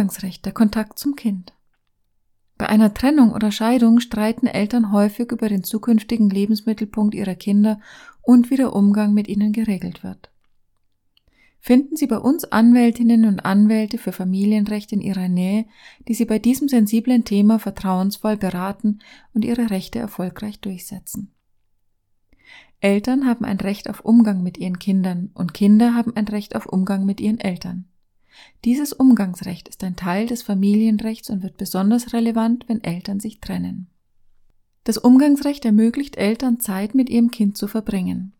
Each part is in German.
Umgangsrecht, der Kontakt zum Kind. Bei einer Trennung oder Scheidung streiten Eltern häufig über den zukünftigen Lebensmittelpunkt ihrer Kinder und wie der Umgang mit ihnen geregelt wird. Finden Sie bei uns Anwältinnen und Anwälte für Familienrecht in Ihrer Nähe, die Sie bei diesem sensiblen Thema vertrauensvoll beraten und Ihre Rechte erfolgreich durchsetzen. Eltern haben ein Recht auf Umgang mit ihren Kindern und Kinder haben ein Recht auf Umgang mit ihren Eltern. Dieses Umgangsrecht ist ein Teil des Familienrechts und wird besonders relevant, wenn Eltern sich trennen. Das Umgangsrecht ermöglicht Eltern Zeit mit ihrem Kind zu verbringen.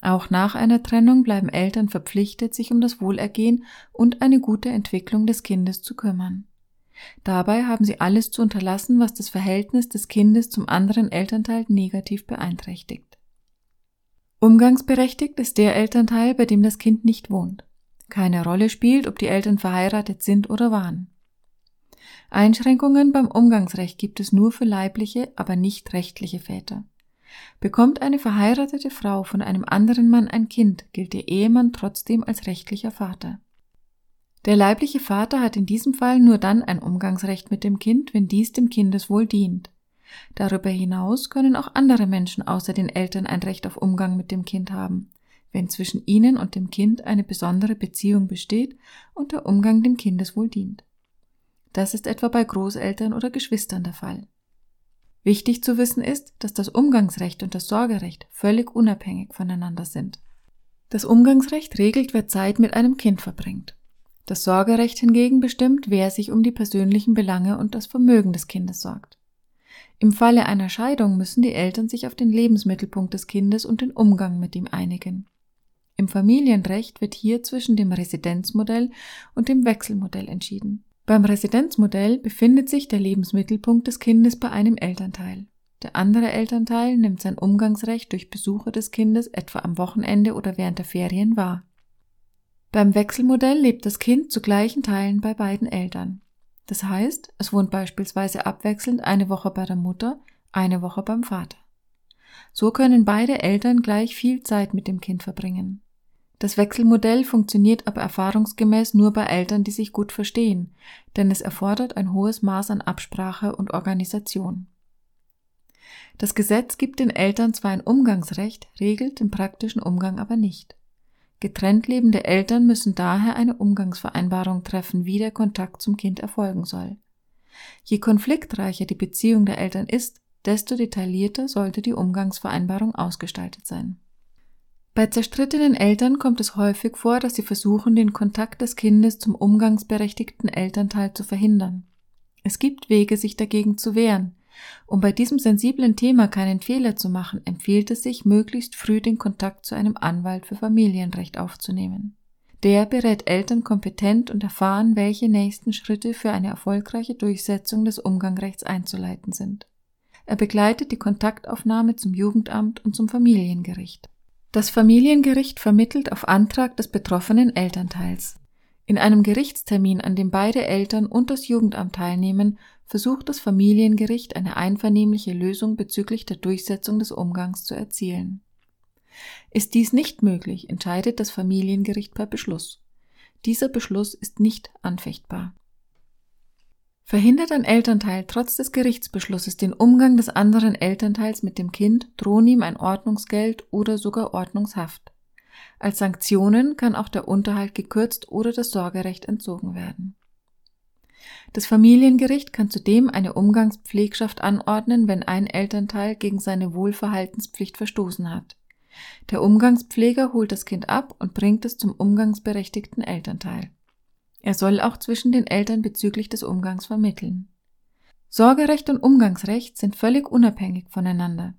Auch nach einer Trennung bleiben Eltern verpflichtet, sich um das Wohlergehen und eine gute Entwicklung des Kindes zu kümmern. Dabei haben sie alles zu unterlassen, was das Verhältnis des Kindes zum anderen Elternteil negativ beeinträchtigt. Umgangsberechtigt ist der Elternteil, bei dem das Kind nicht wohnt keine Rolle spielt, ob die Eltern verheiratet sind oder waren. Einschränkungen beim Umgangsrecht gibt es nur für leibliche, aber nicht rechtliche Väter. Bekommt eine verheiratete Frau von einem anderen Mann ein Kind, gilt der Ehemann trotzdem als rechtlicher Vater. Der leibliche Vater hat in diesem Fall nur dann ein Umgangsrecht mit dem Kind, wenn dies dem Kindeswohl dient. Darüber hinaus können auch andere Menschen außer den Eltern ein Recht auf Umgang mit dem Kind haben, wenn zwischen ihnen und dem Kind eine besondere Beziehung besteht und der Umgang dem Kindeswohl dient. Das ist etwa bei Großeltern oder Geschwistern der Fall. Wichtig zu wissen ist, dass das Umgangsrecht und das Sorgerecht völlig unabhängig voneinander sind. Das Umgangsrecht regelt, wer Zeit mit einem Kind verbringt. Das Sorgerecht hingegen bestimmt, wer sich um die persönlichen Belange und das Vermögen des Kindes sorgt. Im Falle einer Scheidung müssen die Eltern sich auf den Lebensmittelpunkt des Kindes und den Umgang mit ihm einigen. Im Familienrecht wird hier zwischen dem Residenzmodell und dem Wechselmodell entschieden. Beim Residenzmodell befindet sich der Lebensmittelpunkt des Kindes bei einem Elternteil. Der andere Elternteil nimmt sein Umgangsrecht durch Besuche des Kindes etwa am Wochenende oder während der Ferien wahr. Beim Wechselmodell lebt das Kind zu gleichen Teilen bei beiden Eltern. Das heißt, es wohnt beispielsweise abwechselnd eine Woche bei der Mutter, eine Woche beim Vater. So können beide Eltern gleich viel Zeit mit dem Kind verbringen. Das Wechselmodell funktioniert aber erfahrungsgemäß nur bei Eltern, die sich gut verstehen, denn es erfordert ein hohes Maß an Absprache und Organisation. Das Gesetz gibt den Eltern zwar ein Umgangsrecht, regelt den praktischen Umgang aber nicht. Getrennt lebende Eltern müssen daher eine Umgangsvereinbarung treffen, wie der Kontakt zum Kind erfolgen soll. Je konfliktreicher die Beziehung der Eltern ist, desto detaillierter sollte die Umgangsvereinbarung ausgestaltet sein. Bei zerstrittenen Eltern kommt es häufig vor, dass sie versuchen, den Kontakt des Kindes zum umgangsberechtigten Elternteil zu verhindern. Es gibt Wege, sich dagegen zu wehren. Um bei diesem sensiblen Thema keinen Fehler zu machen, empfiehlt es sich, möglichst früh den Kontakt zu einem Anwalt für Familienrecht aufzunehmen. Der berät Eltern kompetent und erfahren, welche nächsten Schritte für eine erfolgreiche Durchsetzung des Umgangsrechts einzuleiten sind. Er begleitet die Kontaktaufnahme zum Jugendamt und zum Familiengericht. Das Familiengericht vermittelt auf Antrag des betroffenen Elternteils. In einem Gerichtstermin, an dem beide Eltern und das Jugendamt teilnehmen, versucht das Familiengericht eine einvernehmliche Lösung bezüglich der Durchsetzung des Umgangs zu erzielen. Ist dies nicht möglich, entscheidet das Familiengericht per Beschluss. Dieser Beschluss ist nicht anfechtbar. Verhindert ein Elternteil trotz des Gerichtsbeschlusses den Umgang des anderen Elternteils mit dem Kind, drohen ihm ein Ordnungsgeld oder sogar Ordnungshaft. Als Sanktionen kann auch der Unterhalt gekürzt oder das Sorgerecht entzogen werden. Das Familiengericht kann zudem eine Umgangspflegschaft anordnen, wenn ein Elternteil gegen seine Wohlverhaltenspflicht verstoßen hat. Der Umgangspfleger holt das Kind ab und bringt es zum umgangsberechtigten Elternteil. Er soll auch zwischen den Eltern bezüglich des Umgangs vermitteln. Sorgerecht und Umgangsrecht sind völlig unabhängig voneinander.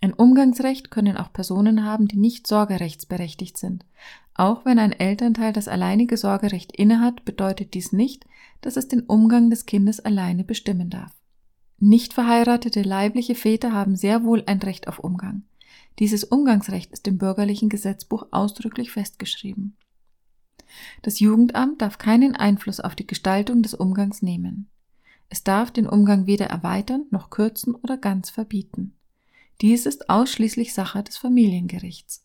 Ein Umgangsrecht können auch Personen haben, die nicht sorgerechtsberechtigt sind. Auch wenn ein Elternteil das alleinige Sorgerecht innehat, bedeutet dies nicht, dass es den Umgang des Kindes alleine bestimmen darf. Nicht verheiratete leibliche Väter haben sehr wohl ein Recht auf Umgang. Dieses Umgangsrecht ist im bürgerlichen Gesetzbuch ausdrücklich festgeschrieben. Das Jugendamt darf keinen Einfluss auf die Gestaltung des Umgangs nehmen. Es darf den Umgang weder erweitern noch kürzen oder ganz verbieten. Dies ist ausschließlich Sache des Familiengerichts.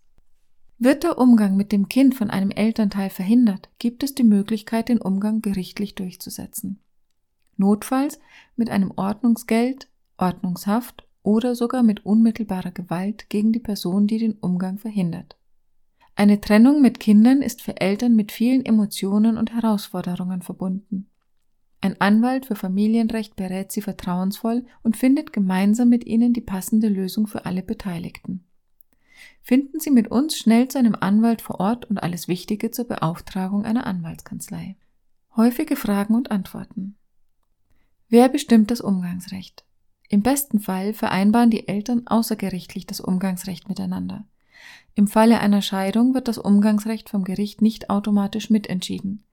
Wird der Umgang mit dem Kind von einem Elternteil verhindert, gibt es die Möglichkeit, den Umgang gerichtlich durchzusetzen. Notfalls mit einem Ordnungsgeld, Ordnungshaft oder sogar mit unmittelbarer Gewalt gegen die Person, die den Umgang verhindert. Eine Trennung mit Kindern ist für Eltern mit vielen Emotionen und Herausforderungen verbunden. Ein Anwalt für Familienrecht berät sie vertrauensvoll und findet gemeinsam mit ihnen die passende Lösung für alle Beteiligten. Finden Sie mit uns schnell zu einem Anwalt vor Ort und alles Wichtige zur Beauftragung einer Anwaltskanzlei. Häufige Fragen und Antworten. Wer bestimmt das Umgangsrecht? Im besten Fall vereinbaren die Eltern außergerichtlich das Umgangsrecht miteinander. Im Falle einer Scheidung wird das Umgangsrecht vom Gericht nicht automatisch mitentschieden.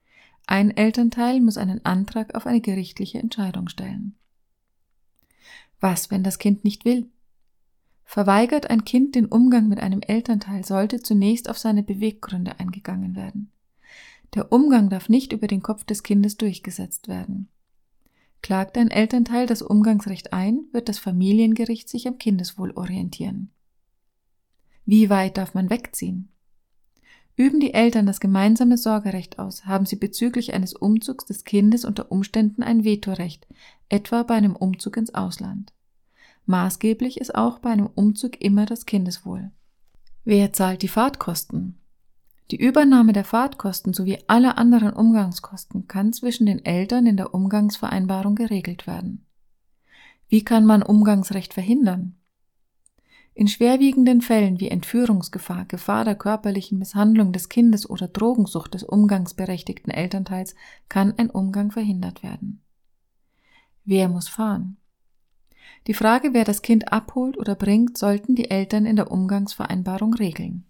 Ein Elternteil muss einen Antrag auf eine gerichtliche Entscheidung stellen. Was, wenn das Kind nicht will? Verweigert ein Kind den Umgang mit einem Elternteil, sollte zunächst auf seine Beweggründe eingegangen werden. Der Umgang darf nicht über den Kopf des Kindes durchgesetzt werden. Klagt ein Elternteil das Umgangsrecht ein, wird das Familiengericht sich am Kindeswohl orientieren. Wie weit darf man wegziehen? Üben die Eltern das gemeinsame Sorgerecht aus, haben sie bezüglich eines Umzugs des Kindes unter Umständen ein Vetorecht, etwa bei einem Umzug ins Ausland. Maßgeblich ist auch bei einem Umzug immer das Kindeswohl. Wer zahlt die Fahrtkosten? Die Übernahme der Fahrtkosten sowie aller anderen Umgangskosten kann zwischen den Eltern in der Umgangsvereinbarung geregelt werden. Wie kann man Umgangsrecht verhindern? In schwerwiegenden Fällen wie Entführungsgefahr, Gefahr der körperlichen Misshandlung des Kindes oder Drogensucht des umgangsberechtigten Elternteils kann ein Umgang verhindert werden. Wer muss fahren? Die Frage, wer das Kind abholt oder bringt, sollten die Eltern in der Umgangsvereinbarung regeln.